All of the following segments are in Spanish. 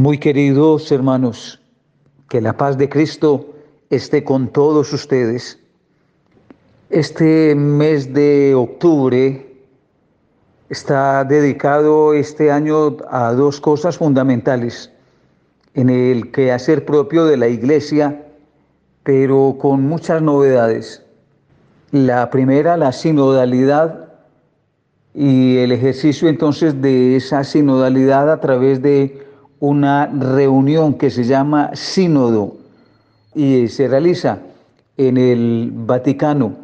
Muy queridos hermanos, que la paz de Cristo esté con todos ustedes. Este mes de octubre está dedicado este año a dos cosas fundamentales en el quehacer propio de la iglesia, pero con muchas novedades. La primera, la sinodalidad y el ejercicio entonces de esa sinodalidad a través de una reunión que se llama sínodo y se realiza en el Vaticano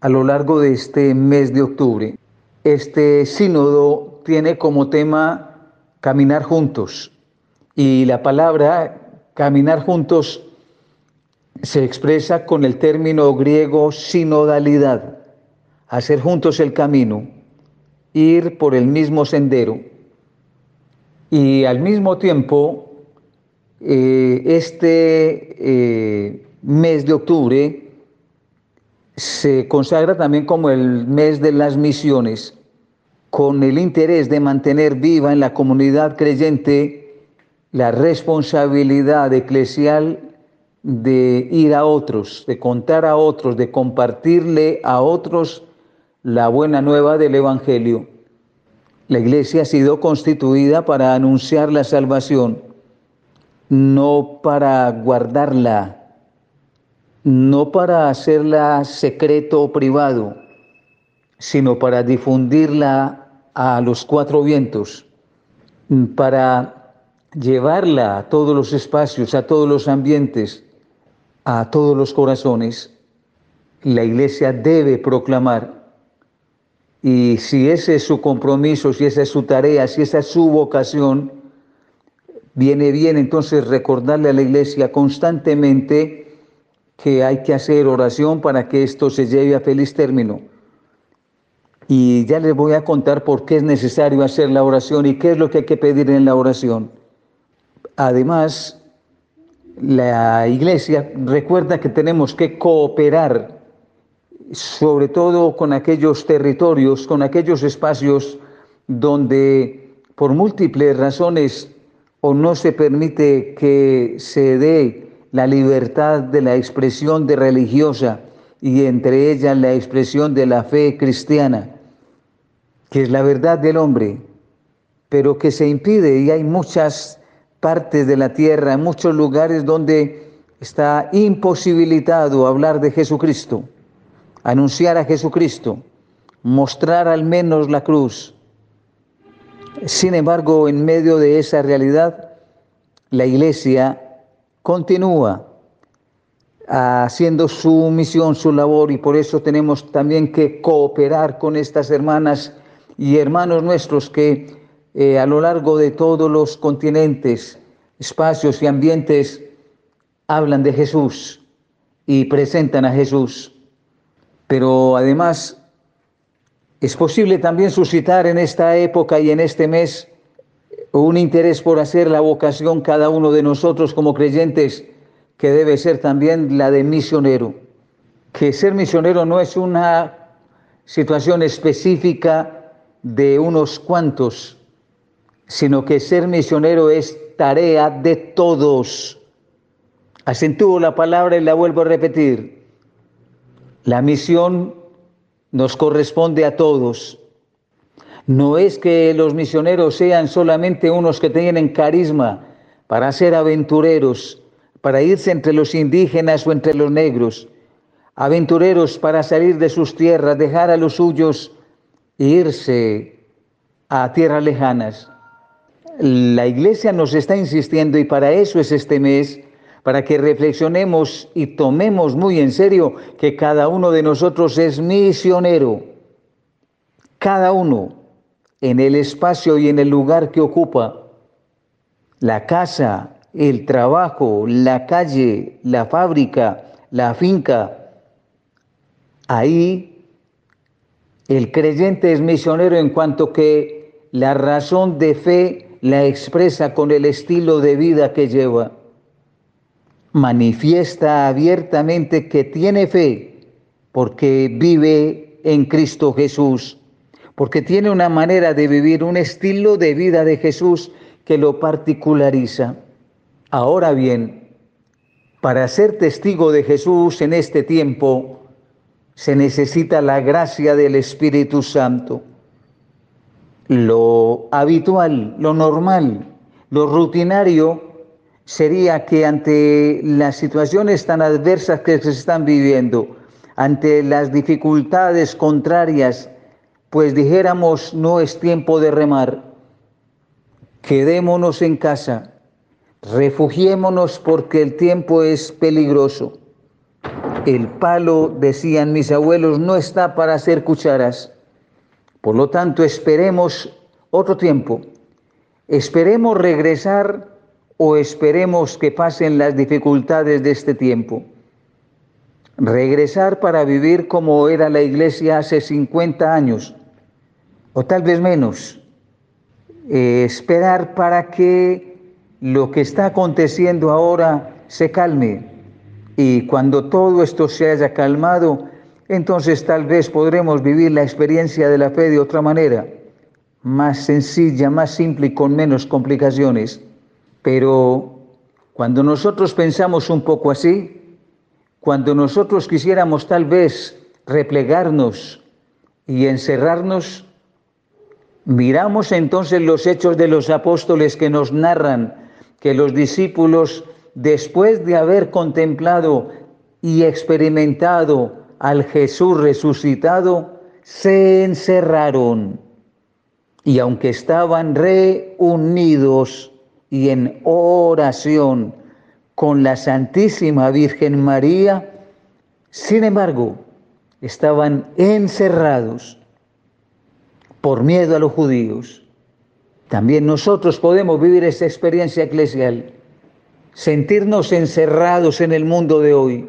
a lo largo de este mes de octubre. Este sínodo tiene como tema caminar juntos y la palabra caminar juntos se expresa con el término griego sinodalidad, hacer juntos el camino, ir por el mismo sendero. Y al mismo tiempo, eh, este eh, mes de octubre se consagra también como el mes de las misiones, con el interés de mantener viva en la comunidad creyente la responsabilidad eclesial de ir a otros, de contar a otros, de compartirle a otros la buena nueva del Evangelio. La iglesia ha sido constituida para anunciar la salvación, no para guardarla, no para hacerla secreto o privado, sino para difundirla a los cuatro vientos, para llevarla a todos los espacios, a todos los ambientes, a todos los corazones. La iglesia debe proclamar y si ese es su compromiso, si esa es su tarea, si esa es su vocación, viene bien entonces recordarle a la iglesia constantemente que hay que hacer oración para que esto se lleve a feliz término. Y ya les voy a contar por qué es necesario hacer la oración y qué es lo que hay que pedir en la oración. Además, la iglesia recuerda que tenemos que cooperar sobre todo con aquellos territorios, con aquellos espacios donde por múltiples razones o no se permite que se dé la libertad de la expresión de religiosa y entre ellas la expresión de la fe cristiana, que es la verdad del hombre, pero que se impide y hay muchas partes de la tierra, muchos lugares donde está imposibilitado hablar de Jesucristo anunciar a Jesucristo, mostrar al menos la cruz. Sin embargo, en medio de esa realidad, la iglesia continúa haciendo su misión, su labor, y por eso tenemos también que cooperar con estas hermanas y hermanos nuestros que eh, a lo largo de todos los continentes, espacios y ambientes hablan de Jesús y presentan a Jesús. Pero además es posible también suscitar en esta época y en este mes un interés por hacer la vocación cada uno de nosotros como creyentes, que debe ser también la de misionero. Que ser misionero no es una situación específica de unos cuantos, sino que ser misionero es tarea de todos. Acentúo la palabra y la vuelvo a repetir. La misión nos corresponde a todos. No es que los misioneros sean solamente unos que tienen carisma para ser aventureros, para irse entre los indígenas o entre los negros, aventureros para salir de sus tierras, dejar a los suyos e irse a tierras lejanas. La iglesia nos está insistiendo y para eso es este mes para que reflexionemos y tomemos muy en serio que cada uno de nosotros es misionero. Cada uno en el espacio y en el lugar que ocupa, la casa, el trabajo, la calle, la fábrica, la finca, ahí el creyente es misionero en cuanto que la razón de fe la expresa con el estilo de vida que lleva manifiesta abiertamente que tiene fe porque vive en Cristo Jesús, porque tiene una manera de vivir, un estilo de vida de Jesús que lo particulariza. Ahora bien, para ser testigo de Jesús en este tiempo, se necesita la gracia del Espíritu Santo. Lo habitual, lo normal, lo rutinario sería que ante las situaciones tan adversas que se están viviendo, ante las dificultades contrarias, pues dijéramos no es tiempo de remar, quedémonos en casa, refugiémonos porque el tiempo es peligroso. El palo, decían mis abuelos, no está para hacer cucharas. Por lo tanto, esperemos otro tiempo. Esperemos regresar o esperemos que pasen las dificultades de este tiempo. Regresar para vivir como era la iglesia hace 50 años, o tal vez menos. Eh, esperar para que lo que está aconteciendo ahora se calme. Y cuando todo esto se haya calmado, entonces tal vez podremos vivir la experiencia de la fe de otra manera, más sencilla, más simple y con menos complicaciones. Pero cuando nosotros pensamos un poco así, cuando nosotros quisiéramos tal vez replegarnos y encerrarnos, miramos entonces los hechos de los apóstoles que nos narran que los discípulos, después de haber contemplado y experimentado al Jesús resucitado, se encerraron. Y aunque estaban reunidos y en oración con la Santísima Virgen María, sin embargo, estaban encerrados por miedo a los judíos. También nosotros podemos vivir esa experiencia eclesial, sentirnos encerrados en el mundo de hoy.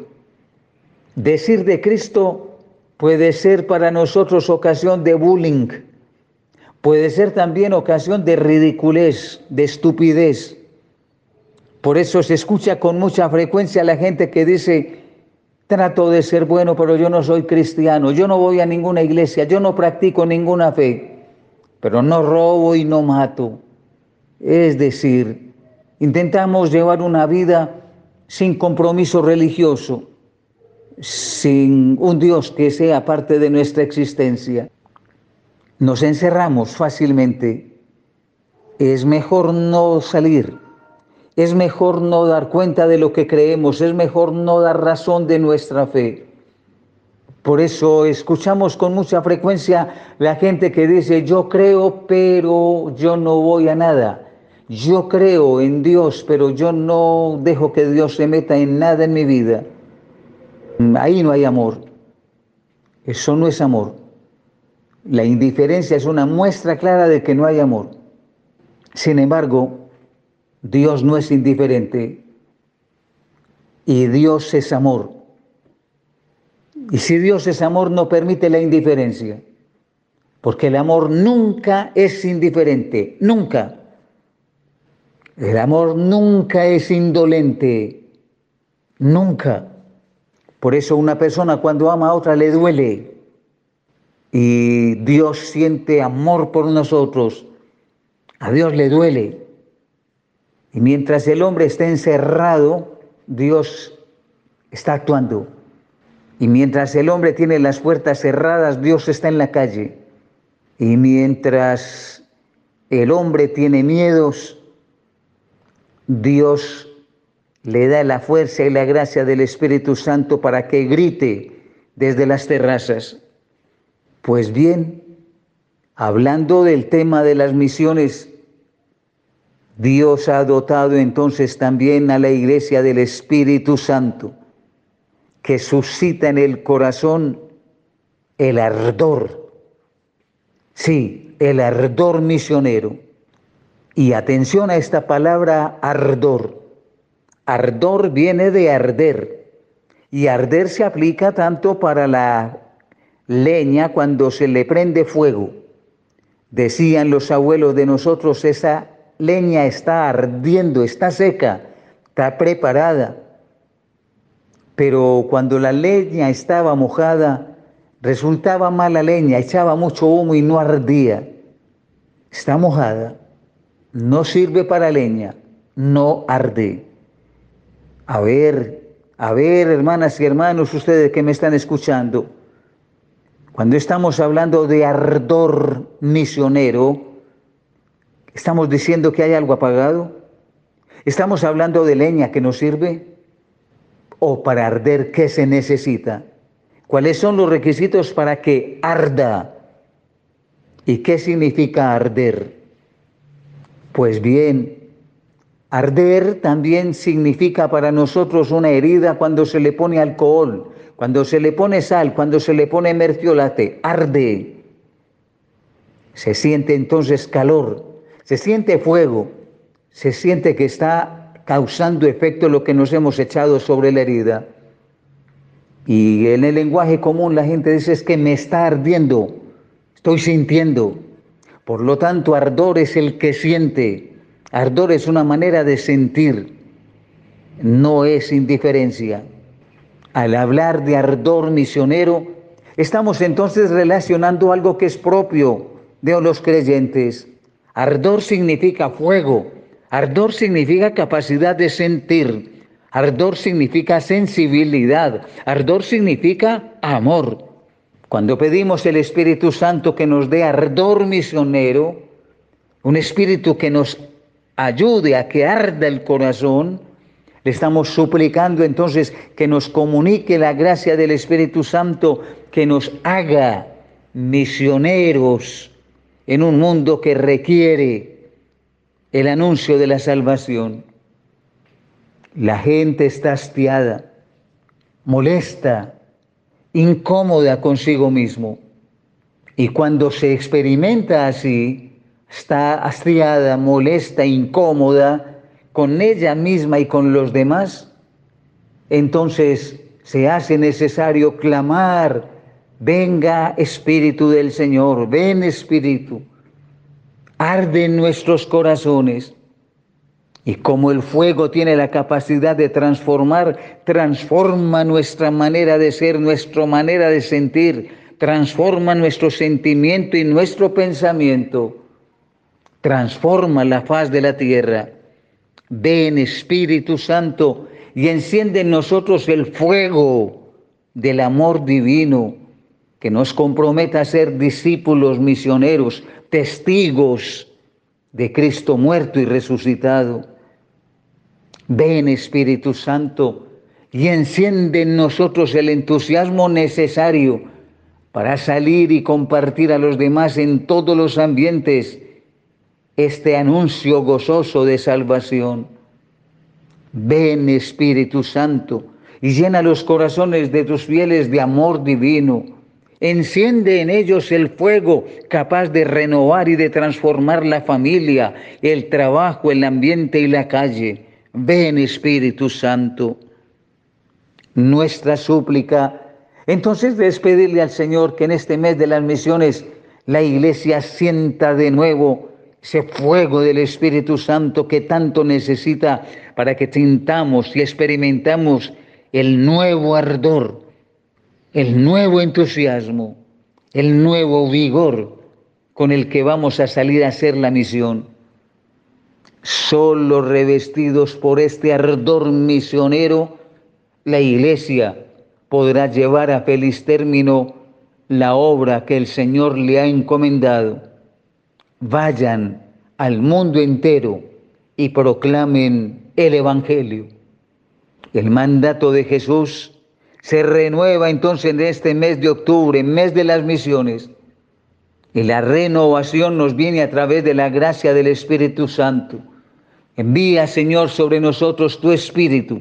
Decir de Cristo puede ser para nosotros ocasión de bullying, puede ser también ocasión de ridiculez, de estupidez. Por eso se escucha con mucha frecuencia la gente que dice, trato de ser bueno, pero yo no soy cristiano, yo no voy a ninguna iglesia, yo no practico ninguna fe pero no robo y no mato. Es decir, intentamos llevar una vida sin compromiso religioso, sin un Dios que sea parte de nuestra existencia. Nos encerramos fácilmente. Es mejor no salir, es mejor no dar cuenta de lo que creemos, es mejor no dar razón de nuestra fe. Por eso escuchamos con mucha frecuencia la gente que dice, yo creo, pero yo no voy a nada. Yo creo en Dios, pero yo no dejo que Dios se meta en nada en mi vida. Ahí no hay amor. Eso no es amor. La indiferencia es una muestra clara de que no hay amor. Sin embargo, Dios no es indiferente y Dios es amor. Y si Dios es amor, no permite la indiferencia, porque el amor nunca es indiferente, nunca. El amor nunca es indolente, nunca. Por eso una persona cuando ama a otra le duele y Dios siente amor por nosotros. A Dios le duele. Y mientras el hombre está encerrado, Dios está actuando. Y mientras el hombre tiene las puertas cerradas, Dios está en la calle. Y mientras el hombre tiene miedos, Dios le da la fuerza y la gracia del Espíritu Santo para que grite desde las terrazas. Pues bien, hablando del tema de las misiones, Dios ha dotado entonces también a la iglesia del Espíritu Santo que suscita en el corazón el ardor, sí, el ardor misionero. Y atención a esta palabra ardor. Ardor viene de arder. Y arder se aplica tanto para la leña cuando se le prende fuego. Decían los abuelos de nosotros, esa leña está ardiendo, está seca, está preparada pero cuando la leña estaba mojada, resultaba mala leña, echaba mucho humo y no ardía. Está mojada, no sirve para leña, no arde. A ver, a ver, hermanas y hermanos, ustedes que me están escuchando, cuando estamos hablando de ardor misionero, ¿estamos diciendo que hay algo apagado? ¿Estamos hablando de leña que no sirve? ¿O para arder qué se necesita? ¿Cuáles son los requisitos para que arda? ¿Y qué significa arder? Pues bien, arder también significa para nosotros una herida cuando se le pone alcohol, cuando se le pone sal, cuando se le pone mertiolate, arde. Se siente entonces calor, se siente fuego, se siente que está causando efecto lo que nos hemos echado sobre la herida. Y en el lenguaje común la gente dice es que me está ardiendo, estoy sintiendo. Por lo tanto, ardor es el que siente. Ardor es una manera de sentir, no es indiferencia. Al hablar de ardor misionero, estamos entonces relacionando algo que es propio de los creyentes. Ardor significa fuego, ardor significa capacidad de sentir, ardor significa sensibilidad, ardor significa amor. Cuando pedimos el Espíritu Santo que nos dé ardor misionero, un espíritu que nos ayude a que arda el corazón, le estamos suplicando entonces que nos comunique la gracia del Espíritu Santo, que nos haga misioneros en un mundo que requiere el anuncio de la salvación. La gente está hastiada, molesta, incómoda consigo mismo. Y cuando se experimenta así, está hastiada, molesta, incómoda con ella misma y con los demás, entonces se hace necesario clamar, venga Espíritu del Señor, ven Espíritu, arde en nuestros corazones y como el fuego tiene la capacidad de transformar, transforma nuestra manera de ser, nuestra manera de sentir, transforma nuestro sentimiento y nuestro pensamiento, transforma la faz de la tierra. Ven Espíritu Santo y enciende en nosotros el fuego del amor divino que nos comprometa a ser discípulos misioneros, testigos de Cristo muerto y resucitado. Ven Espíritu Santo y enciende en nosotros el entusiasmo necesario para salir y compartir a los demás en todos los ambientes este anuncio gozoso de salvación. Ven Espíritu Santo y llena los corazones de tus fieles de amor divino. Enciende en ellos el fuego capaz de renovar y de transformar la familia, el trabajo, el ambiente y la calle. Ven Espíritu Santo. Nuestra súplica, entonces despedirle al Señor que en este mes de las misiones la iglesia sienta de nuevo ese fuego del Espíritu Santo que tanto necesita para que sintamos y experimentamos el nuevo ardor, el nuevo entusiasmo, el nuevo vigor con el que vamos a salir a hacer la misión. Solo revestidos por este ardor misionero, la iglesia podrá llevar a feliz término la obra que el Señor le ha encomendado. Vayan al mundo entero y proclamen el Evangelio. El mandato de Jesús se renueva entonces en este mes de octubre, mes de las misiones. Y la renovación nos viene a través de la gracia del Espíritu Santo Envía, Señor, sobre nosotros tu Espíritu,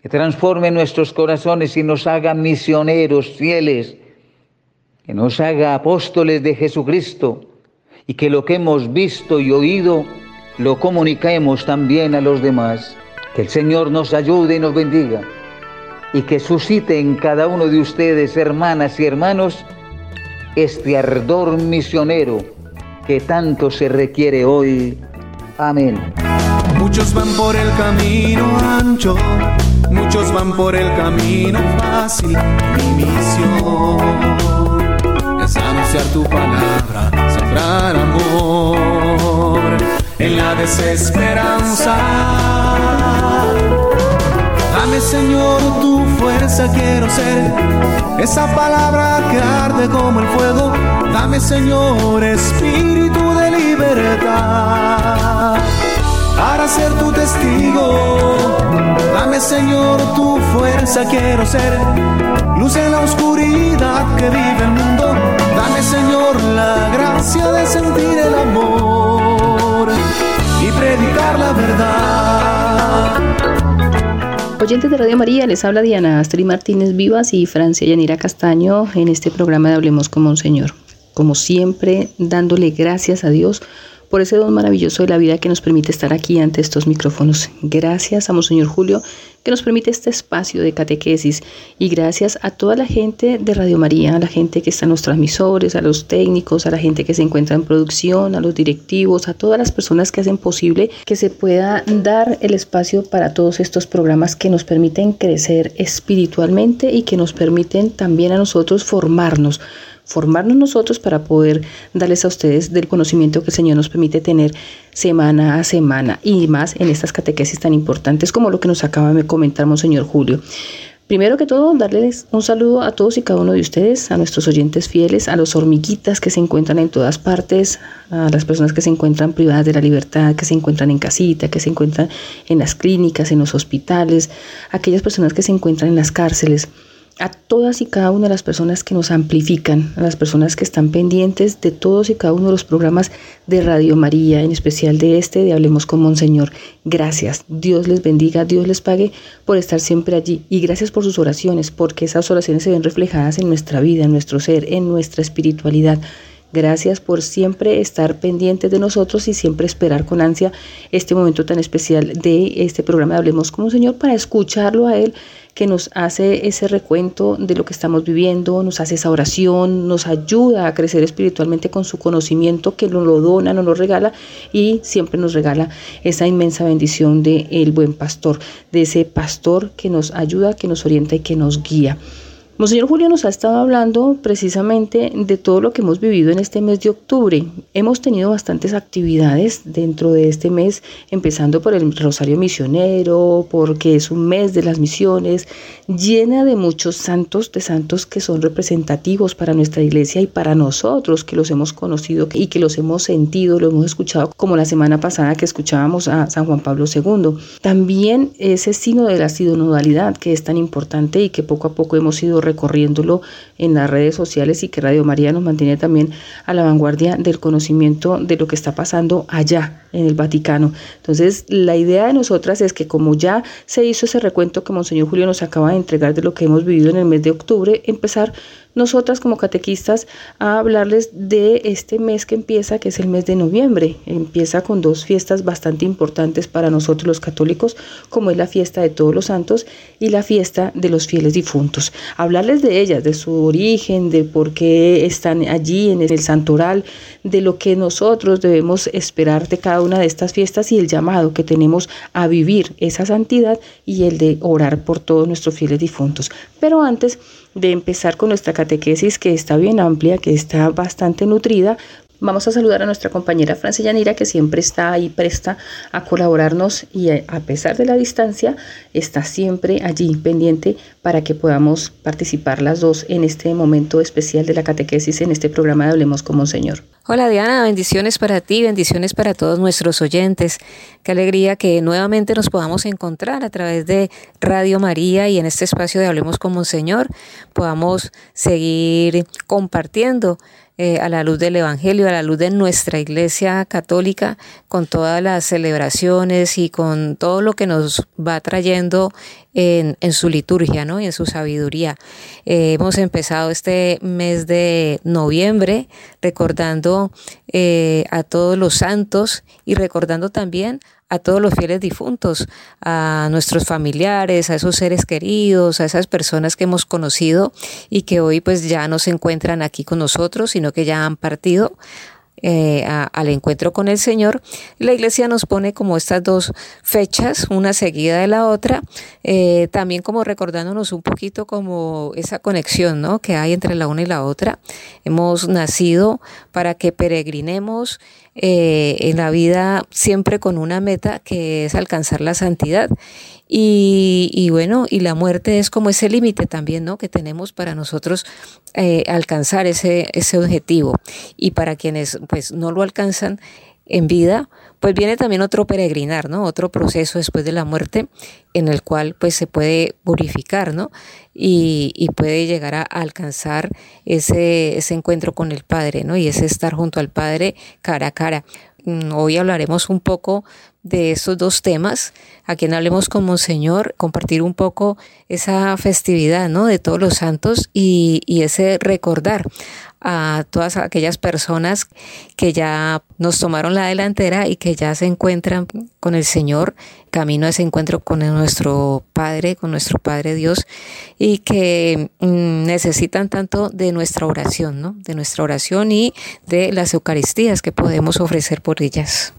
que transforme nuestros corazones y nos haga misioneros fieles, que nos haga apóstoles de Jesucristo y que lo que hemos visto y oído lo comuniquemos también a los demás. Que el Señor nos ayude y nos bendiga y que suscite en cada uno de ustedes, hermanas y hermanos, este ardor misionero que tanto se requiere hoy. Amén. Muchos van por el camino ancho, muchos van por el camino fácil. Mi misión es anunciar tu palabra, amor en la desesperanza. Dame Señor tu fuerza, quiero ser esa palabra que arde como el fuego. Dame Señor espíritu de libertad para ser tu testigo. Dame Señor tu fuerza, quiero ser luz en la oscuridad que vive el mundo. Dame Señor la gracia de sentir el amor y predicar la verdad. Oyentes de Radio María, les habla Diana Astrid Martínez Vivas y Francia Yanira Castaño en este programa de Hablemos como un Señor. Como siempre, dándole gracias a Dios por ese don maravilloso de la vida que nos permite estar aquí ante estos micrófonos. Gracias a Monseñor Julio que nos permite este espacio de catequesis y gracias a toda la gente de Radio María, a la gente que está en los transmisores, a los técnicos, a la gente que se encuentra en producción, a los directivos, a todas las personas que hacen posible que se pueda dar el espacio para todos estos programas que nos permiten crecer espiritualmente y que nos permiten también a nosotros formarnos formarnos nosotros para poder darles a ustedes del conocimiento que el Señor nos permite tener semana a semana y más en estas catequesis tan importantes como lo que nos acaba de comentar Monseñor Julio. Primero que todo, darles un saludo a todos y cada uno de ustedes, a nuestros oyentes fieles, a los hormiguitas que se encuentran en todas partes, a las personas que se encuentran privadas de la libertad, que se encuentran en casita, que se encuentran en las clínicas, en los hospitales, a aquellas personas que se encuentran en las cárceles a todas y cada una de las personas que nos amplifican, a las personas que están pendientes de todos y cada uno de los programas de Radio María, en especial de este, de Hablemos con Monseñor. Gracias, Dios les bendiga, Dios les pague por estar siempre allí y gracias por sus oraciones, porque esas oraciones se ven reflejadas en nuestra vida, en nuestro ser, en nuestra espiritualidad. Gracias por siempre estar pendientes de nosotros y siempre esperar con ansia este momento tan especial de este programa de Hablemos con Monseñor para escucharlo a Él que nos hace ese recuento de lo que estamos viviendo, nos hace esa oración, nos ayuda a crecer espiritualmente con su conocimiento que nos lo dona, nos lo regala y siempre nos regala esa inmensa bendición de el buen pastor, de ese pastor que nos ayuda, que nos orienta y que nos guía. Monseñor Julio nos ha estado hablando precisamente de todo lo que hemos vivido en este mes de octubre. Hemos tenido bastantes actividades dentro de este mes, empezando por el Rosario Misionero, porque es un mes de las misiones, llena de muchos santos, de santos que son representativos para nuestra iglesia y para nosotros que los hemos conocido y que los hemos sentido, lo hemos escuchado, como la semana pasada que escuchábamos a San Juan Pablo II. También ese signo de la sinodalidad que es tan importante y que poco a poco hemos ido recorriéndolo en las redes sociales y que Radio María nos mantiene también a la vanguardia del conocimiento de lo que está pasando allá en el Vaticano. Entonces, la idea de nosotras es que como ya se hizo ese recuento que Monseñor Julio nos acaba de entregar de lo que hemos vivido en el mes de octubre, empezar nosotras como catequistas a hablarles de este mes que empieza, que es el mes de noviembre. Empieza con dos fiestas bastante importantes para nosotros los católicos, como es la fiesta de todos los santos y la fiesta de los fieles difuntos. Hablarles de ellas, de su origen, de por qué están allí en el santoral, de lo que nosotros debemos esperar de cada una de estas fiestas y el llamado que tenemos a vivir esa santidad y el de orar por todos nuestros fieles difuntos. Pero antes, de empezar con nuestra catequesis que está bien amplia, que está bastante nutrida, Vamos a saludar a nuestra compañera Francia Yanira, que siempre está ahí presta a colaborarnos y a pesar de la distancia, está siempre allí pendiente para que podamos participar las dos en este momento especial de la catequesis en este programa de Hablemos como Señor. Hola Diana, bendiciones para ti, bendiciones para todos nuestros oyentes. Qué alegría que nuevamente nos podamos encontrar a través de Radio María y en este espacio de Hablemos como Señor podamos seguir compartiendo eh, a la luz del Evangelio, a la luz de nuestra Iglesia Católica, con todas las celebraciones y con todo lo que nos va trayendo en, su liturgia ¿no? y en su sabiduría. Eh, hemos empezado este mes de noviembre recordando eh, a todos los santos y recordando también a todos los fieles difuntos, a nuestros familiares, a esos seres queridos, a esas personas que hemos conocido y que hoy pues ya no se encuentran aquí con nosotros, sino que ya han partido. Eh, al encuentro con el Señor, la iglesia nos pone como estas dos fechas, una seguida de la otra, eh, también como recordándonos un poquito como esa conexión ¿no? que hay entre la una y la otra. Hemos nacido para que peregrinemos eh, en la vida siempre con una meta que es alcanzar la santidad. Y, bueno, y la muerte es como ese límite también, ¿no? Que tenemos para nosotros eh, alcanzar ese, ese objetivo. Y para quienes pues no lo alcanzan en vida, pues viene también otro peregrinar, ¿no? Otro proceso después de la muerte en el cual pues se puede purificar, ¿no? Y, puede llegar a alcanzar ese, ese encuentro con el Padre, ¿no? Y ese estar junto al Padre cara a cara. Mm, hoy hablaremos un poco de estos dos temas, a quien hablemos con Monseñor, compartir un poco esa festividad ¿no? de todos los santos y ese recordar a todas aquellas personas que ya nos tomaron la delantera y que ya se encuentran con el Señor, camino a ese encuentro con nuestro Padre, con nuestro Padre Dios, y que mm, necesitan tanto de nuestra oración, ¿no? De nuestra oración y de las Eucaristías que podemos ofrecer por ellas.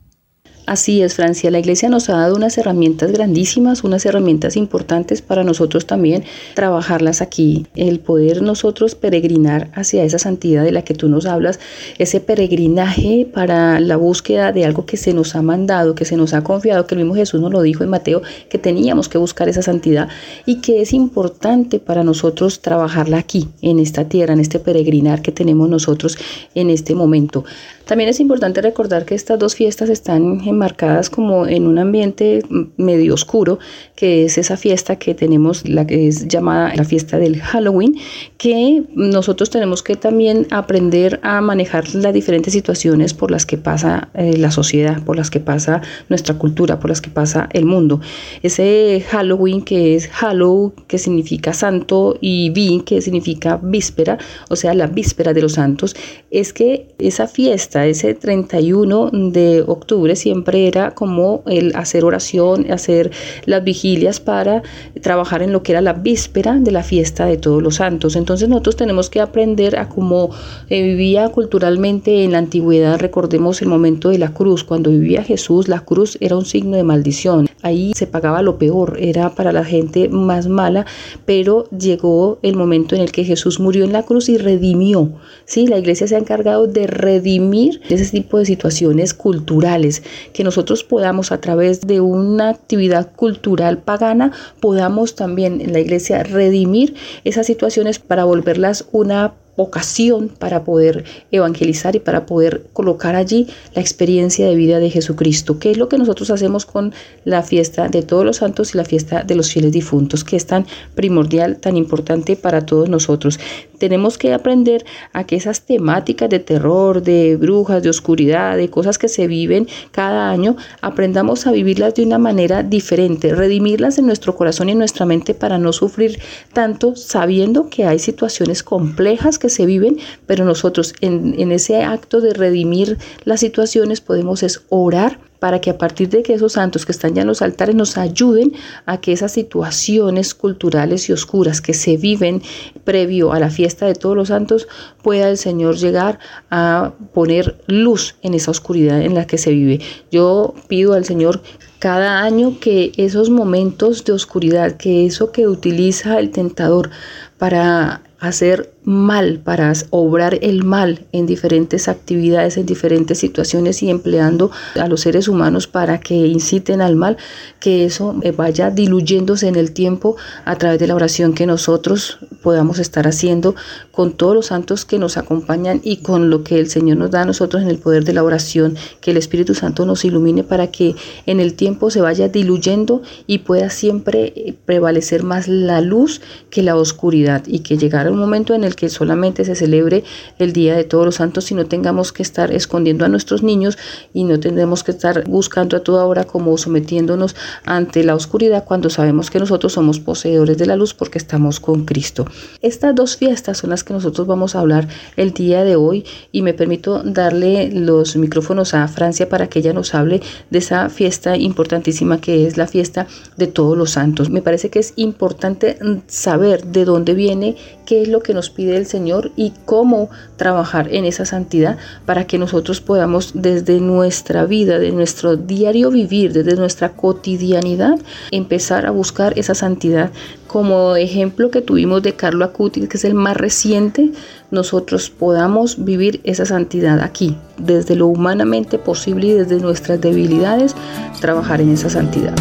Así es, Francia. La Iglesia nos ha dado unas herramientas grandísimas, unas herramientas importantes para nosotros también trabajarlas aquí. El poder nosotros peregrinar hacia esa santidad de la que tú nos hablas, ese peregrinaje para la búsqueda de algo que se nos ha mandado, que se nos ha confiado, que el mismo Jesús nos lo dijo en Mateo, que teníamos que buscar esa santidad y que es importante para nosotros trabajarla aquí, en esta tierra, en este peregrinar que tenemos nosotros en este momento. También es importante recordar que estas dos fiestas están enmarcadas como en un ambiente medio oscuro, que es esa fiesta que tenemos, la que es llamada la fiesta del Halloween, que nosotros tenemos que también aprender a manejar las diferentes situaciones por las que pasa eh, la sociedad, por las que pasa nuestra cultura, por las que pasa el mundo. Ese Halloween que es Hallow, que significa santo, y Vin, que significa víspera, o sea, la víspera de los santos, es que esa fiesta, ese 31 de octubre, siempre era como el hacer oración, hacer las vigilias para trabajar en lo que era la víspera de la fiesta de todos los santos. Entonces nosotros tenemos que aprender a cómo eh, vivía culturalmente en la antigüedad. Recordemos el momento de la cruz. Cuando vivía Jesús, la cruz era un signo de maldición. Ahí se pagaba lo peor, era para la gente más mala, pero llegó el momento en el que Jesús murió en la cruz y redimió. ¿sí? La iglesia se ha encargado de redimir ese tipo de situaciones culturales que nosotros podamos a través de una actividad cultural pagana, podamos también en la iglesia redimir esas situaciones para volverlas una vocación para poder evangelizar y para poder colocar allí la experiencia de vida de Jesucristo, que es lo que nosotros hacemos con la fiesta de todos los santos y la fiesta de los fieles difuntos, que es tan primordial, tan importante para todos nosotros. Tenemos que aprender a que esas temáticas de terror, de brujas, de oscuridad, de cosas que se viven cada año, aprendamos a vivirlas de una manera diferente, redimirlas en nuestro corazón y en nuestra mente para no sufrir tanto, sabiendo que hay situaciones complejas que se viven, pero nosotros en, ese acto de redimir las situaciones podemos es orar para que a partir de que esos santos que están ya en los altares nos ayuden a que esas situaciones culturales y oscuras que se viven previo a la fiesta de todos los santos pueda el Señor llegar a poner luz en esa oscuridad en la que se vive. Yo pido al Señor cada año que esos momentos de oscuridad, que eso que utiliza el tentador para hacer mal, para obrar el mal en diferentes actividades, en diferentes situaciones y empleando a los seres humanos para que inciten al mal, que eso eh, vaya diluyéndose en el tiempo a través de la oración que nosotros podamos estar haciendo con todos los santos que nos acompañan y con lo que el Señor nos da a nosotros en el poder de la oración, que el Espíritu Santo nos ilumine para que en el tiempo se vaya diluyendo y pueda siempre eh, prevalecer más la luz que la oscuridad y que llegara un momento en el que solamente se celebre el Día de Todos los Santos y no tengamos que estar escondiendo a nuestros niños y no tendremos que estar buscando a toda hora como sometiéndonos ante la oscuridad cuando sabemos que nosotros somos poseedores de la luz porque estamos con Cristo. Estas dos fiestas son las que nosotros vamos a hablar el día de hoy y me permito darle los micrófonos a Francia para que ella nos hable de esa fiesta importantísima que es la fiesta de todos los santos. Me parece que es importante saber de dónde viene, qué es lo que nos pide pide el Señor y cómo trabajar en esa santidad para que nosotros podamos desde nuestra vida, de nuestro diario vivir, desde nuestra cotidianidad, empezar a buscar esa santidad. Como ejemplo que tuvimos de Carlo Acuti, que es el más reciente, nosotros podamos vivir esa santidad aquí, desde lo humanamente posible y desde nuestras debilidades, trabajar en esa santidad.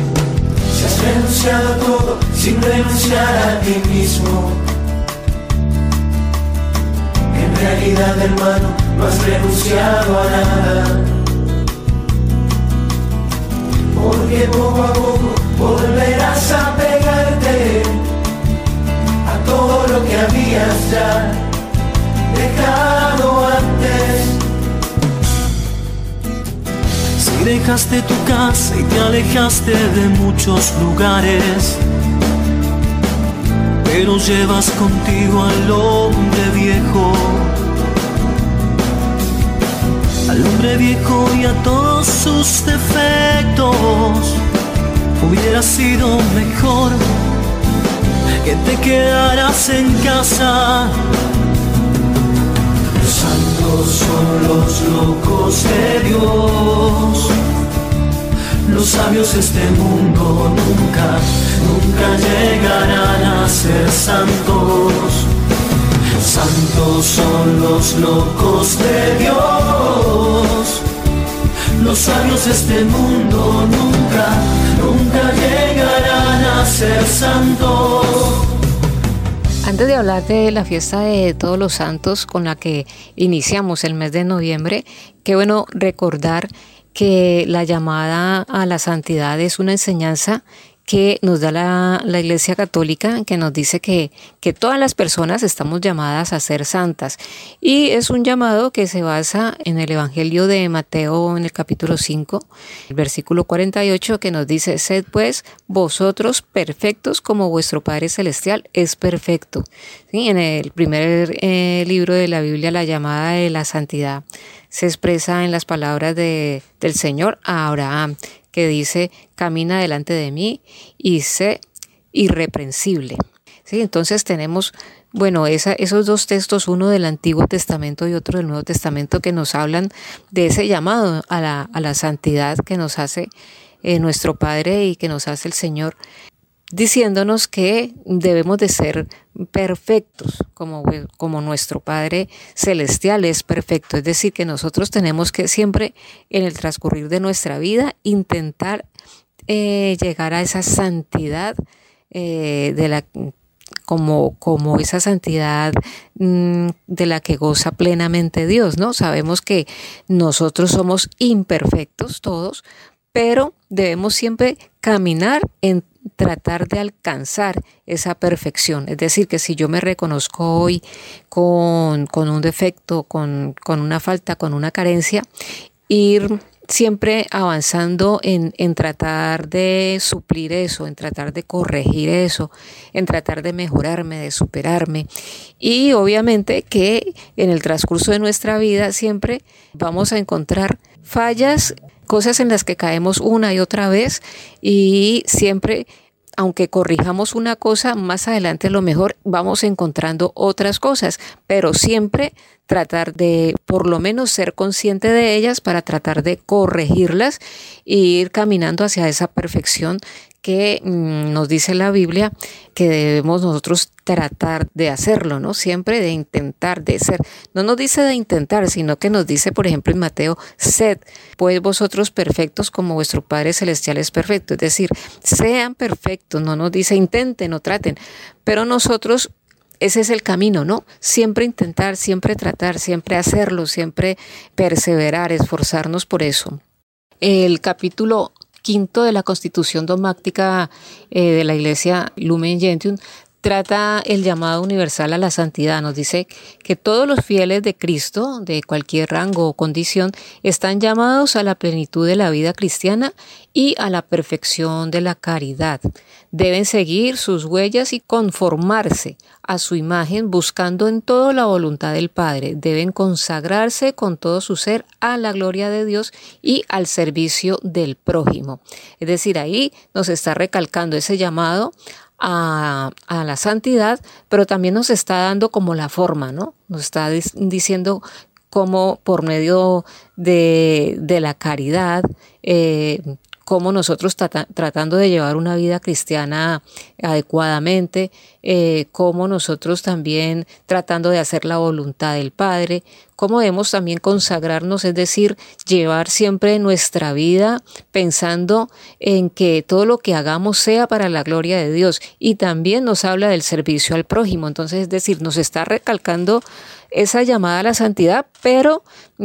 Si has renunciado todo sin renunciar a ti mismo. Realidad, hermano, no has renunciado a nada. Porque poco a poco volverás a pegarte a todo lo que habías ya dejado antes. Si dejaste tu casa y te alejaste de muchos lugares, pero llevas contigo al hombre viejo, al hombre viejo y a todos sus defectos, hubiera sido mejor que te quedaras en casa son los locos de Dios. Los sabios de este mundo nunca, nunca llegarán a ser santos. Santos son los locos de Dios. Los sabios de este mundo nunca, nunca llegarán a ser santos. Antes de hablar de la fiesta de todos los santos con la que iniciamos el mes de noviembre, qué bueno recordar que la llamada a la santidad es una enseñanza que nos da la, Iglesia Católica, que nos dice que, que todas las personas estamos llamadas a ser santas. Y es un llamado que se basa en el Evangelio de Mateo en el capítulo 5, el versículo 48, que nos dice, sed pues vosotros perfectos como vuestro Padre Celestial es perfecto. En el primer eh, libro de la Biblia, la llamada de la santidad se expresa en las palabras de, del Señor a Abraham que dice, camina delante de mí y sé irreprensible. ¿Sí? Entonces tenemos, bueno, esos dos textos, uno del Antiguo Testamento y otro del Nuevo Testamento, que nos hablan de ese llamado a la, a la santidad que nos hace eh, nuestro Padre y que nos hace el Señor diciéndonos que debemos de ser perfectos, como, como nuestro Padre Celestial es perfecto. Es decir, que nosotros tenemos que siempre en el transcurrir de nuestra vida intentar eh, llegar a esa santidad eh, de la como, como esa santidad mm, de la que goza plenamente Dios, ¿no? Sabemos que nosotros somos imperfectos todos, pero debemos siempre caminar en tratar de alcanzar esa perfección. Es decir, que si yo me reconozco hoy con, un defecto, con, una falta, con una carencia, ir siempre avanzando en, en, tratar de suplir eso, en tratar de corregir eso, en tratar de mejorarme, de superarme. Y obviamente que en el transcurso de nuestra vida siempre vamos a encontrar fallas cosas en las que caemos una y otra vez y siempre aunque corrijamos una cosa, más adelante lo mejor vamos encontrando otras cosas, pero siempre tratar de por lo menos ser consciente de ellas para tratar de corregirlas e ir caminando hacia esa perfección que mm, nos dice la Biblia que debemos nosotros tratar de hacerlo, ¿no? Siempre de intentar, de ser. No nos dice de intentar, sino que nos dice, por ejemplo, en Mateo, sed, pues vosotros perfectos como vuestro Padre Celestial es perfecto. Es decir, sean perfectos, no nos dice intenten o traten, pero nosotros ese es el camino, ¿no? Siempre intentar, siempre tratar, siempre hacerlo, siempre perseverar, esforzarnos por eso. El capítulo quinto de la Constitución dogmática eh, de la Iglesia Lumen Gentium trata el llamado universal a la santidad. Nos dice que todos los fieles de Cristo, de cualquier rango o condición, están llamados a la plenitud de la vida cristiana y a la perfección de la caridad. Deben seguir sus huellas y conformarse a su imagen buscando en todo la voluntad del Padre. Deben consagrarse con todo su ser a la gloria de Dios y al servicio del prójimo. Es decir, ahí nos está recalcando ese llamado a, la santidad, pero también nos está dando como la forma, ¿no? Nos está diciendo cómo por medio de, la caridad, eh, cómo nosotros tratando de llevar una vida cristiana adecuadamente, eh, cómo nosotros también tratando de hacer la voluntad del Padre, cómo debemos también consagrarnos, es decir, llevar siempre nuestra vida pensando en que todo lo que hagamos sea para la gloria de Dios. Y también nos habla del servicio al prójimo, entonces es decir, nos está recalcando esa llamada a la santidad, pero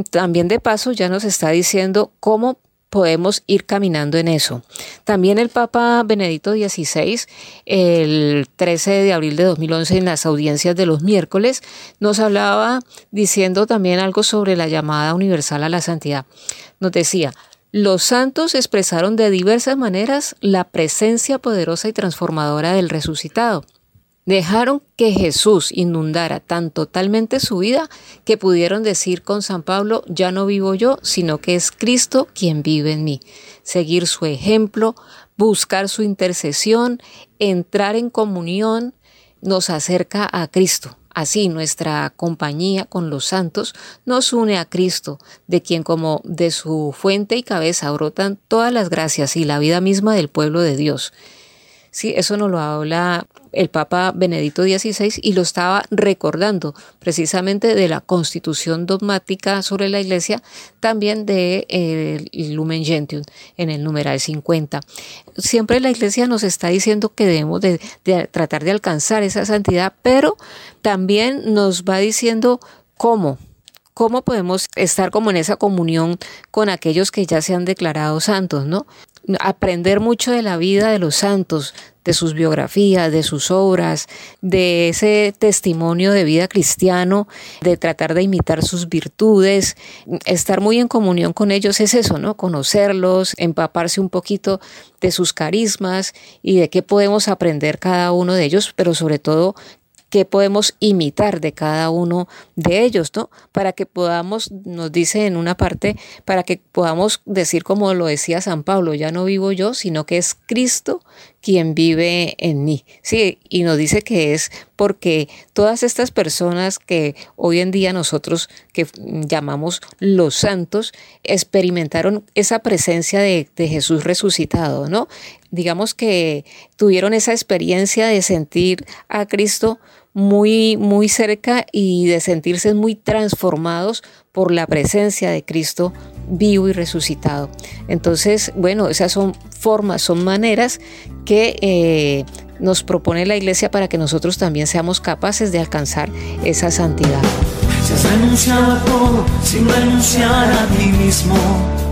también de paso ya nos está diciendo cómo podemos ir caminando en eso. También el Papa Benedicto XVI, el 13 de abril de 2011, en las audiencias de los miércoles, nos hablaba diciendo también algo sobre la llamada universal a la santidad. Nos decía, los santos expresaron de diversas maneras la presencia poderosa y transformadora del resucitado Dejaron que Jesús inundara tan totalmente su vida que pudieron decir con San Pablo, ya no vivo yo, sino que es Cristo quien vive en mí. Seguir su ejemplo, buscar su intercesión, entrar en comunión, nos acerca a Cristo. Así nuestra compañía con los santos nos une a Cristo, de quien como de su fuente y cabeza brotan todas las gracias y la vida misma del pueblo de Dios. Sí, eso nos lo habla el Papa Benedicto XVI y lo estaba recordando precisamente de la constitución dogmática sobre la Iglesia, también de eh, Lumen Gentium en el numeral 50. Siempre la Iglesia nos está diciendo que debemos de tratar de alcanzar esa santidad, pero también nos va diciendo cómo, cómo podemos estar como en esa comunión con aquellos que ya se han declarado santos, ¿no? Aprender mucho de la vida de los santos, de sus biografías, de sus obras, de ese testimonio de vida cristiano, de tratar de imitar sus virtudes, estar muy en comunión con ellos es eso, ¿no? Conocerlos, empaparse un poquito de sus carismas y de qué podemos aprender cada uno de ellos, pero sobre todo qué podemos imitar de cada uno de ellos, ¿no? Para que podamos, nos dice en una parte, para que podamos decir como lo decía San Pablo, ya no vivo yo, sino que es Cristo quien vive en mí. Sí, y nos dice que es porque todas estas personas que hoy en día nosotros que llamamos los santos experimentaron esa presencia de, de Jesús resucitado, ¿no? Digamos que tuvieron esa experiencia de sentir a Cristo muy, muy cerca y de sentirse muy transformados por la presencia de Cristo vivo y resucitado. Entonces, bueno, esas son formas, son maneras que eh, nos propone la iglesia para que nosotros también seamos capaces de alcanzar esa santidad. Si has renunciado sin renunciar a ti mismo.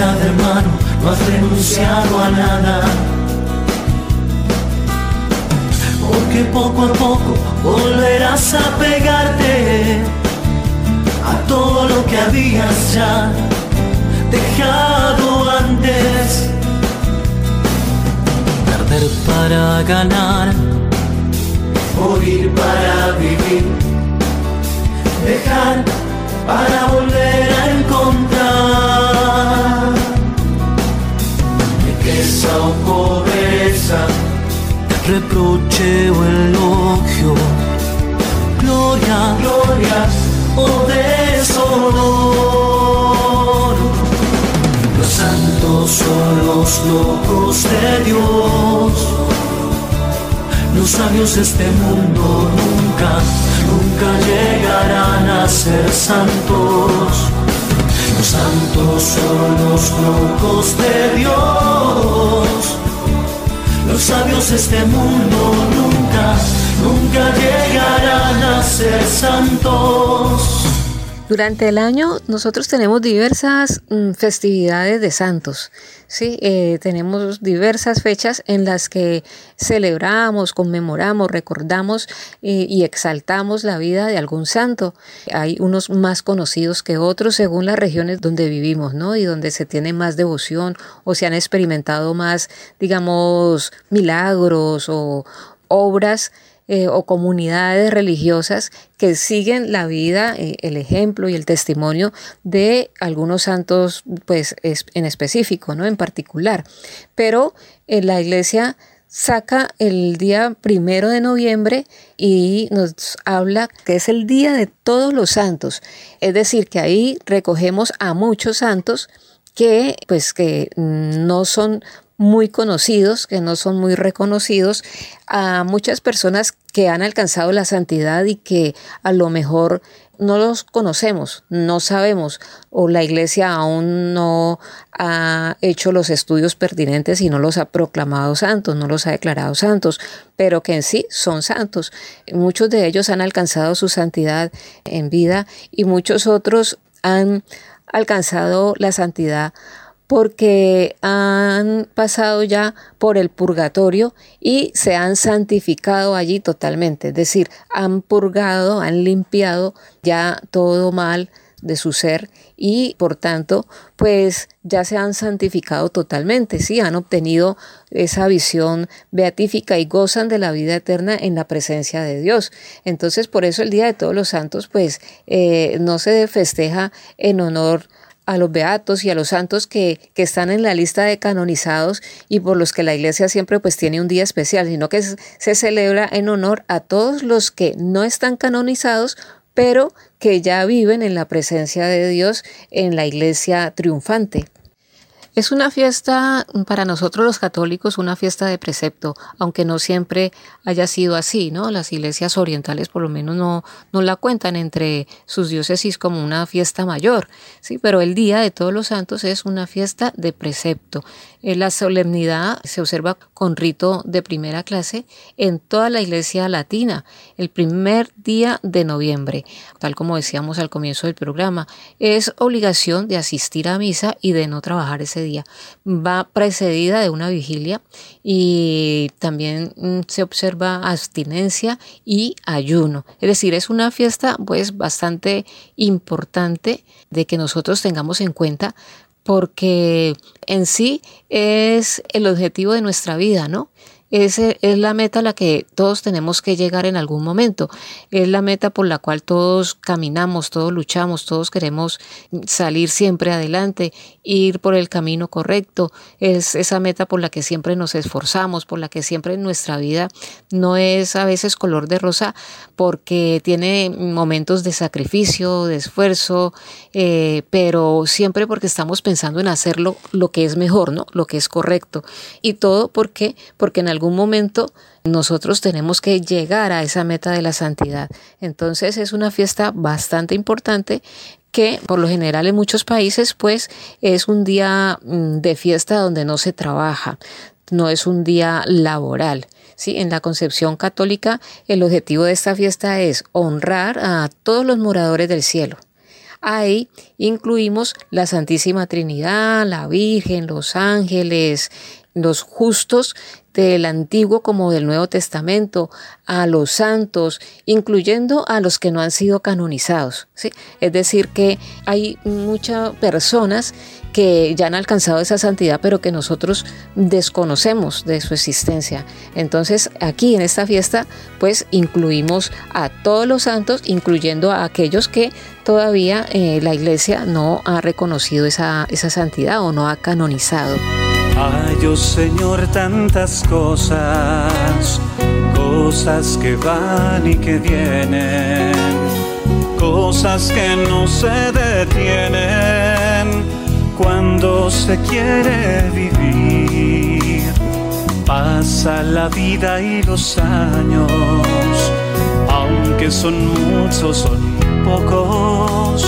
Hermano, no has renunciado a nada porque poco a poco volverás a pegarte a todo lo que habías ya dejado antes. Perder para ganar, morir para vivir, dejar para volver a pobreza reproche o elogio, gloria, gloria o deshonor. Los santos son los locos de Dios, los sabios de este mundo nunca, nunca llegarán a ser santos. Los santos son los locos de Dios los sabios de este mundo nunca, nunca llegarán a ser santos. Durante el año nosotros tenemos diversas mm, festividades de santos. Sí, eh, tenemos diversas fechas en las que celebramos, conmemoramos, recordamos eh, y exaltamos la vida de algún santo. Hay unos más conocidos que otros según las regiones donde vivimos, ¿no? Y donde se tiene más devoción o se han experimentado más, digamos, milagros o obras eh, o comunidades religiosas que siguen la vida, eh, el ejemplo y el testimonio de algunos santos, pues en específico, ¿no? En particular. Pero en la iglesia saca el día primero de noviembre y nos habla que es el día de todos los santos. Es decir, que ahí recogemos a muchos santos que pues que no son muy conocidos, que no son muy reconocidos, a muchas personas que han alcanzado la santidad y que a lo mejor no los conocemos, no sabemos, o la iglesia aún no ha hecho los estudios pertinentes y no los ha proclamado santos, no los ha declarado santos, pero que en sí son santos. Muchos de ellos han alcanzado su santidad en vida y muchos otros han alcanzado la santidad porque han pasado ya por el purgatorio y se han santificado allí totalmente, es decir, han purgado, han limpiado ya todo mal de su ser y por tanto pues ya se han santificado totalmente, sí, han obtenido esa visión beatífica y gozan de la vida eterna en la presencia de Dios. Entonces por eso el Día de Todos los Santos pues eh, no se festeja en honor a los beatos y a los santos que, que, están en la lista de canonizados y por los que la iglesia siempre pues tiene un día especial, sino que se celebra en honor a todos los que no están canonizados, pero que ya viven en la presencia de Dios en la iglesia triunfante. Es una fiesta para nosotros los católicos, una fiesta de precepto, aunque no siempre haya sido así, ¿no? Las iglesias orientales por lo menos no, no la cuentan entre sus diócesis como una fiesta mayor, ¿sí? Pero el Día de Todos los Santos es una fiesta de precepto. Eh, la solemnidad se observa con rito de primera clase en toda la iglesia latina, el primer día de noviembre, tal como decíamos al comienzo del programa. Es obligación de asistir a misa y de no trabajar ese día. Va precedida de una vigilia y también mm, se observa abstinencia y ayuno. Es decir, es una fiesta pues bastante importante de que nosotros tengamos en cuenta porque en sí es el objetivo de nuestra vida, ¿no? Es la meta a la que todos tenemos que llegar en algún momento. Es la meta por la cual todos caminamos, todos luchamos, todos queremos salir siempre adelante, ir por el camino correcto. Es esa meta por la que siempre nos esforzamos, por la que siempre nuestra vida no es a veces color de rosa porque tiene momentos de sacrificio, de esfuerzo, eh, pero siempre porque estamos pensando en hacerlo lo que es mejor, ¿no? Lo que es correcto. Y todo porque, porque en algún algún momento nosotros tenemos que llegar a esa meta de la santidad. Entonces es una fiesta bastante importante que por lo general en muchos países pues es un día mm, de fiesta donde no se trabaja, no es un día laboral. ¿sí? En la concepción católica el objetivo de esta fiesta es honrar a todos los moradores del cielo. Ahí incluimos la Santísima Trinidad, la Virgen, los ángeles, los justos del Antiguo como del Nuevo Testamento, a los santos, incluyendo a los que no han sido canonizados. ¿sí? Es decir, que hay muchas personas que ya han alcanzado esa santidad, pero que nosotros desconocemos de su existencia. Entonces, aquí en esta fiesta, pues incluimos a todos los santos, incluyendo a aquellos que todavía eh, la iglesia no ha reconocido esa, esa santidad o no ha canonizado. Ay, oh Señor, tantas cosas, cosas que van y que vienen, cosas que no se detienen cuando se quiere vivir. Pasa la vida y los años, aunque son muchos, son pocos.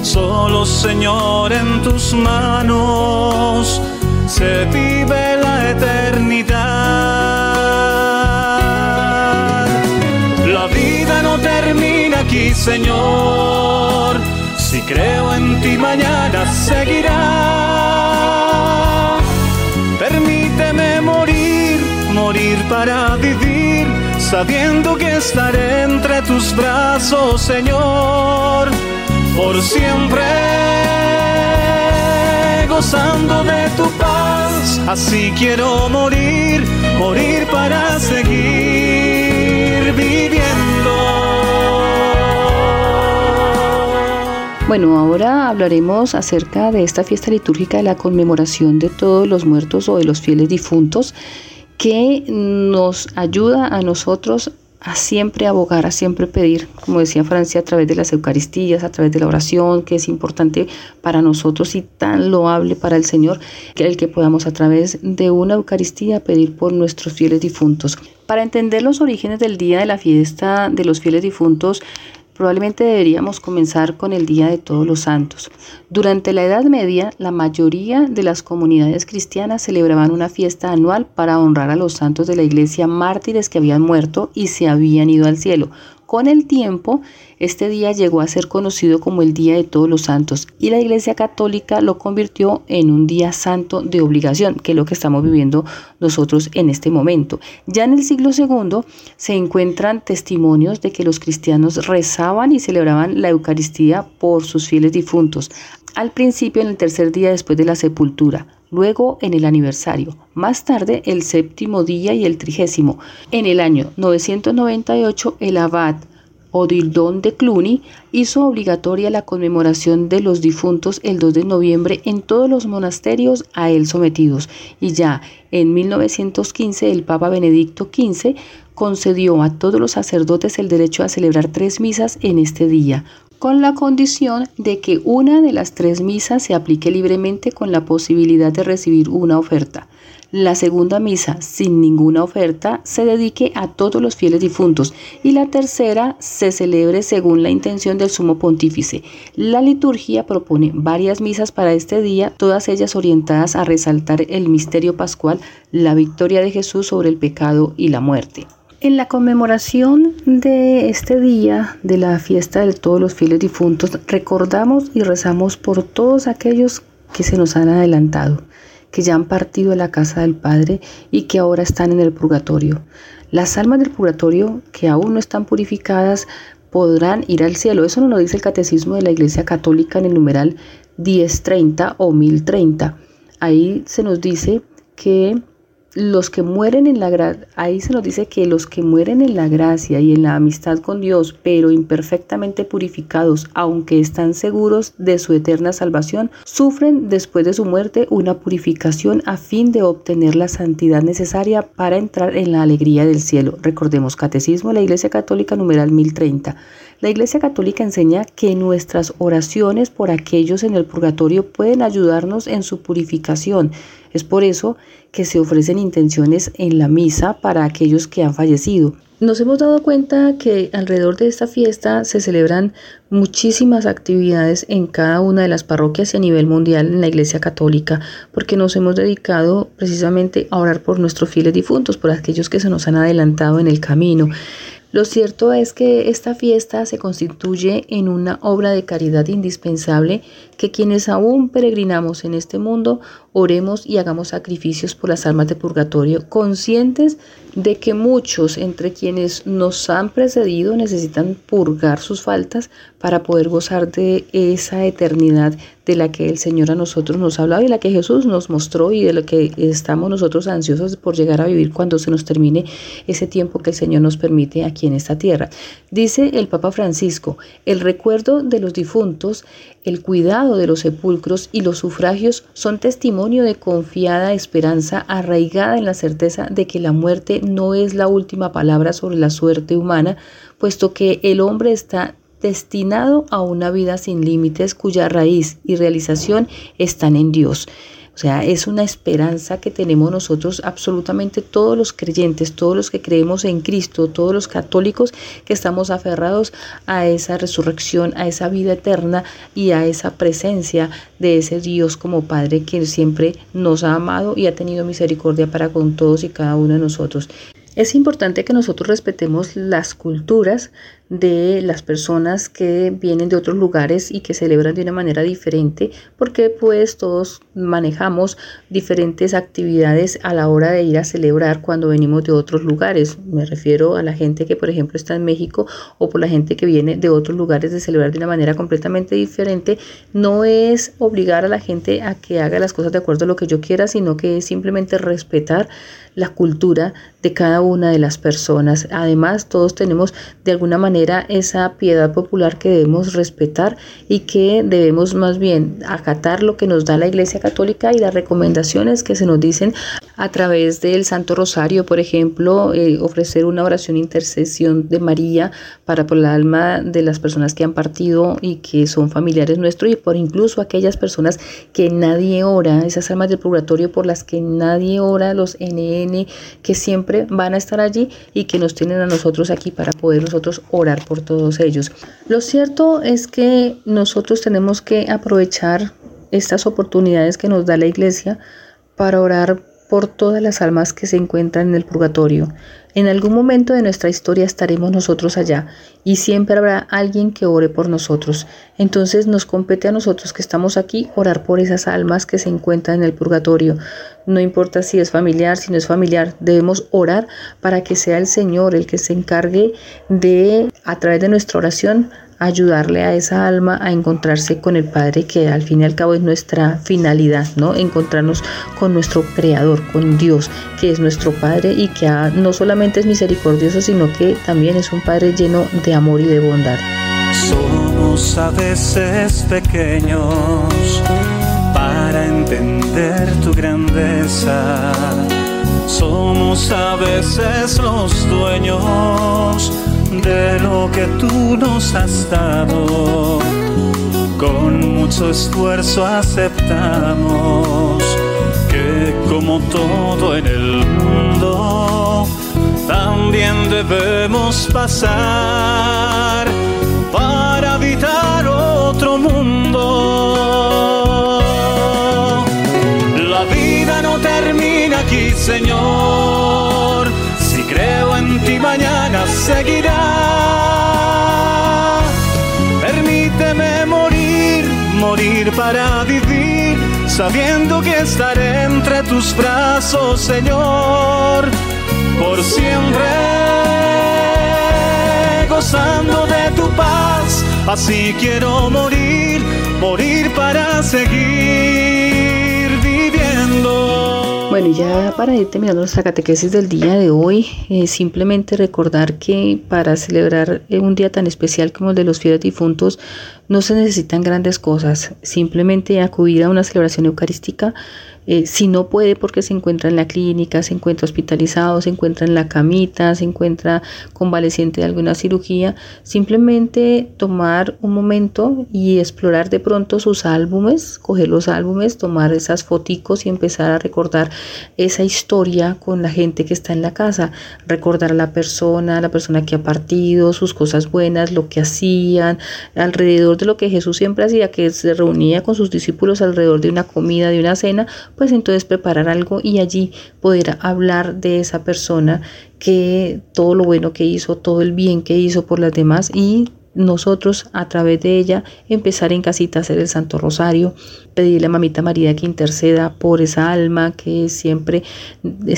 Solo Señor en tus manos se vive la eternidad. La vida no termina aquí, Señor. Si creo en ti mañana seguirá. Permíteme morir, morir para vivir, sabiendo que estaré entre tus brazos, Señor, por siempre, gozando de tu paz. Así quiero morir, morir para seguir viviendo. Bueno, ahora hablaremos acerca de esta fiesta litúrgica de la conmemoración de todos los muertos o de los fieles difuntos que nos ayuda a nosotros a siempre abogar, a siempre pedir, como decía Francia, a través de las Eucaristías, a través de la oración, que es importante para nosotros y tan loable para el Señor, que el que podamos a través de una Eucaristía pedir por nuestros fieles difuntos. Para entender los orígenes del día de la fiesta de los fieles difuntos, Probablemente deberíamos comenzar con el Día de Todos los Santos. Durante la Edad Media, la mayoría de las comunidades cristianas celebraban una fiesta anual para honrar a los santos de la iglesia mártires que habían muerto y se habían ido al cielo, con el tiempo, este día llegó a ser conocido como el Día de Todos los Santos y la Iglesia Católica lo convirtió en un día santo de obligación, que es lo que estamos viviendo nosotros en este momento. Ya en el siglo II se encuentran testimonios de que los cristianos rezaban y celebraban la Eucaristía por sus fieles difuntos, al principio en el tercer día después de la sepultura, luego en el aniversario, más tarde el séptimo día y el trigésimo. En el año 998 el abad Odildón de Cluny hizo obligatoria la conmemoración de los difuntos el 2 de noviembre en todos los monasterios a él sometidos. Y ya en 1915 el Papa Benedicto XV concedió a todos los sacerdotes el derecho a celebrar tres misas en este día, con la condición de que una de las tres misas se aplique libremente con la posibilidad de recibir una oferta. La segunda misa, sin ninguna oferta, se dedique a todos los fieles difuntos y la tercera se celebre según la intención del sumo pontífice. La liturgia propone varias misas para este día, todas ellas orientadas a resaltar el misterio pascual, la victoria de Jesús sobre el pecado y la muerte. En la conmemoración de este día, de la fiesta de todos los fieles difuntos, recordamos y rezamos por todos aquellos que se nos han adelantado, que ya han partido de la casa del Padre y que ahora están en el purgatorio. Las almas del purgatorio que aún no están purificadas podrán ir al cielo. Eso nos lo dice el Catecismo de la Iglesia Católica en el numeral 1030 o 1030. Ahí se nos dice que los que mueren en la gracia, ahí se nos dice que los que mueren en la gracia y en la amistad con Dios, pero imperfectamente purificados, aunque están seguros de su eterna salvación, sufren después de su muerte una purificación a fin de obtener la santidad necesaria para entrar en la alegría del cielo. Recordemos Catecismo de la Iglesia Católica numeral 1030. La Iglesia Católica enseña que nuestras oraciones por aquellos en el purgatorio pueden ayudarnos en su purificación. Es por eso que se ofrecen intenciones en la misa para aquellos que han fallecido. Nos hemos dado cuenta que alrededor de esta fiesta se celebran muchísimas actividades en cada una de las parroquias y a nivel mundial en la Iglesia Católica, porque nos hemos dedicado precisamente a orar por nuestros fieles difuntos, por aquellos que se nos han adelantado en el camino. Lo cierto es que esta fiesta se constituye en una obra de caridad indispensable que quienes aún peregrinamos en este mundo oremos y hagamos sacrificios por las almas de purgatorio, conscientes de que muchos entre quienes nos han precedido necesitan purgar sus faltas para poder gozar de esa eternidad de la que el Señor a nosotros nos ha hablado y la que Jesús nos mostró y de lo que estamos nosotros ansiosos por llegar a vivir cuando se nos termine ese tiempo que el Señor nos permite aquí en esta tierra. Dice el Papa Francisco, el recuerdo de los difuntos, el cuidado de los sepulcros y los sufragios son testimonio de confiada esperanza arraigada en la certeza de que la muerte no es la última palabra sobre la suerte humana, puesto que el hombre está destinado a una vida sin límites cuya raíz y realización están en Dios. O sea, es una esperanza que tenemos nosotros absolutamente todos los creyentes, todos los que creemos en Cristo, todos los católicos que estamos aferrados a esa resurrección, a esa vida eterna y a esa presencia de ese Dios como Padre que siempre nos ha amado y ha tenido misericordia para con todos y cada uno de nosotros. Es importante que nosotros respetemos las culturas de las personas que vienen de otros lugares y que celebran de una manera diferente, porque pues todos manejamos diferentes actividades a la hora de ir a celebrar cuando venimos de otros lugares. Me refiero a la gente que por ejemplo está en México o por la gente que viene de otros lugares de celebrar de una manera completamente diferente. No es obligar a la gente a que haga las cosas de acuerdo a lo que yo quiera, sino que es simplemente respetar la cultura de cada una de las personas. Además, todos tenemos de alguna manera esa piedad popular que debemos respetar y que debemos más bien acatar lo que nos da la Iglesia Católica y las recomendaciones que se nos dicen a través del Santo Rosario, por ejemplo, eh, ofrecer una oración intercesión de María para por el alma de las personas que han partido y que son familiares nuestros y por incluso aquellas personas que nadie ora, esas almas del purgatorio por las que nadie ora, los NN que siempre van a estar allí y que nos tienen a nosotros aquí para poder nosotros orar por todos ellos. Lo cierto es que nosotros tenemos que aprovechar estas oportunidades que nos da la iglesia para orar por todas las almas que se encuentran en el purgatorio. En algún momento de nuestra historia estaremos nosotros allá y siempre habrá alguien que ore por nosotros. Entonces nos compete a nosotros que estamos aquí orar por esas almas que se encuentran en el purgatorio. No importa si es familiar, si no es familiar, debemos orar para que sea el Señor el que se encargue de, a través de nuestra oración, ayudarle a esa alma a encontrarse con el Padre, que al fin y al cabo es nuestra finalidad, ¿no? Encontrarnos con nuestro Creador, con Dios, que es nuestro Padre y que no solamente es misericordioso, sino que también es un Padre lleno de amor y de bondad. Somos a veces pequeños para entender tu grandeza. Somos a veces los dueños de lo que tú nos has dado. Con mucho esfuerzo aceptamos que como todo en el mundo, también debemos pasar para habitar otro mundo. La vida no termina aquí, Señor creo en ti mañana seguirá. Permíteme morir, morir para vivir, sabiendo que estaré entre tus brazos, Señor, por siempre. Gozando de tu paz, así quiero morir, morir para seguir viviendo. Bueno, ya para ir terminando nuestra catequesis del día de hoy, eh, simplemente recordar que para celebrar un día tan especial como el de los fieles difuntos, no se necesitan grandes cosas, simplemente acudir a una celebración eucarística eh, si no puede porque se encuentra en la clínica, se encuentra hospitalizado, se encuentra en la camita, se encuentra convaleciente de alguna cirugía, simplemente tomar un momento y explorar de pronto sus álbumes, coger los álbumes, tomar esas foticos y empezar a recordar esa historia con la gente que está en la casa, recordar a la persona, la persona que ha partido, sus cosas buenas, lo que hacían, alrededor de lo que Jesús siempre hacía, que se reunía con sus discípulos alrededor de una comida, de una cena, pues entonces preparar algo y allí poder hablar de esa persona que todo lo bueno que hizo, todo el bien que hizo por las demás y nosotros a través de ella empezar en casita a hacer el Santo Rosario, pedirle a Mamita María que interceda por esa alma, que siempre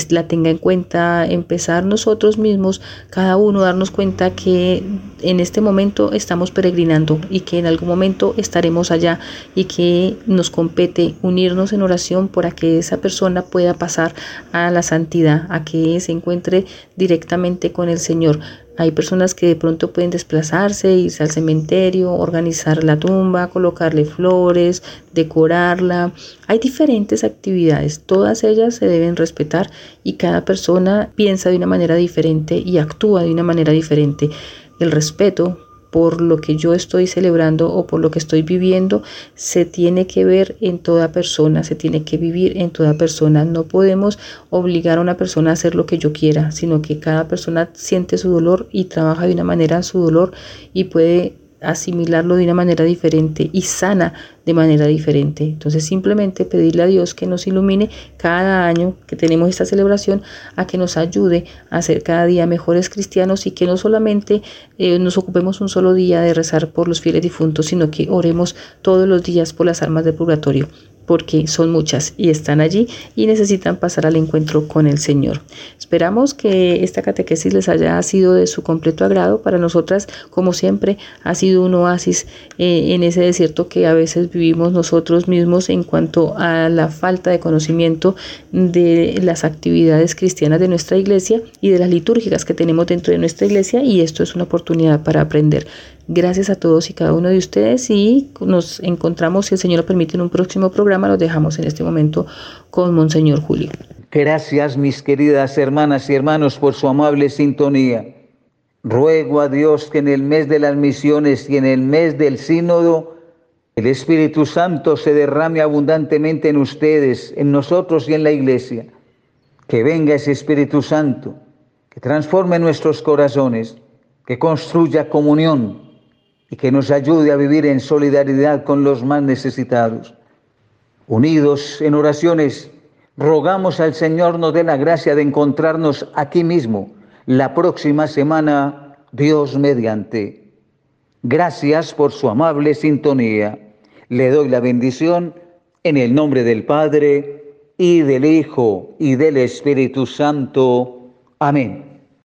la tenga en cuenta, empezar nosotros mismos, cada uno darnos cuenta que en este momento estamos peregrinando y que en algún momento estaremos allá y que nos compete unirnos en oración para que esa persona pueda pasar a la santidad, a que se encuentre directamente con el Señor. Hay personas que de pronto pueden desplazarse, irse al cementerio, organizar la tumba, colocarle flores, decorarla. Hay diferentes actividades, todas ellas se deben respetar y cada persona piensa de una manera diferente y actúa de una manera diferente. El respeto por lo que yo estoy celebrando o por lo que estoy viviendo se tiene que ver en toda persona, se tiene que vivir en toda persona. No podemos obligar a una persona a hacer lo que yo quiera, sino que cada persona siente su dolor y trabaja de una manera su dolor y puede asimilarlo de una manera diferente y sana de manera diferente. Entonces simplemente pedirle a Dios que nos ilumine cada año que tenemos esta celebración, a que nos ayude a ser cada día mejores cristianos y que no solamente eh, nos ocupemos un solo día de rezar por los fieles difuntos, sino que oremos todos los días por las almas del purgatorio. Porque son muchas y están allí y necesitan pasar al encuentro con el Señor. Esperamos que esta catequesis les haya sido de su completo agrado. Para nosotras, como siempre, ha sido un oasis eh, en ese desierto que a veces vivimos nosotros mismos en cuanto a la falta de conocimiento de las actividades cristianas de nuestra iglesia y de las litúrgicas que tenemos dentro de nuestra iglesia y esto es una oportunidad para aprender. Gracias a todos y cada uno de ustedes y nos encontramos, si el Señor lo permite, en un próximo programa. Los dejamos en este momento con Monseñor Julio. Gracias, mis queridas hermanas y hermanos, por su amable sintonía. Ruego a Dios que en el mes de las misiones y en el mes del sínodo, el Espíritu Santo se derrame abundantemente en ustedes, en nosotros y en la iglesia. Que venga ese Espíritu Santo, que transforme nuestros corazones, que construya comunión, y que nos ayude a vivir en solidaridad con los más necesitados. Unidos en oraciones, rogamos al Señor nos dé la gracia de encontrarnos aquí mismo la próxima semana, Dios mediante. Gracias por su amable sintonía. Le doy la bendición en el nombre del Padre y del Hijo y del Espíritu Santo. Amén.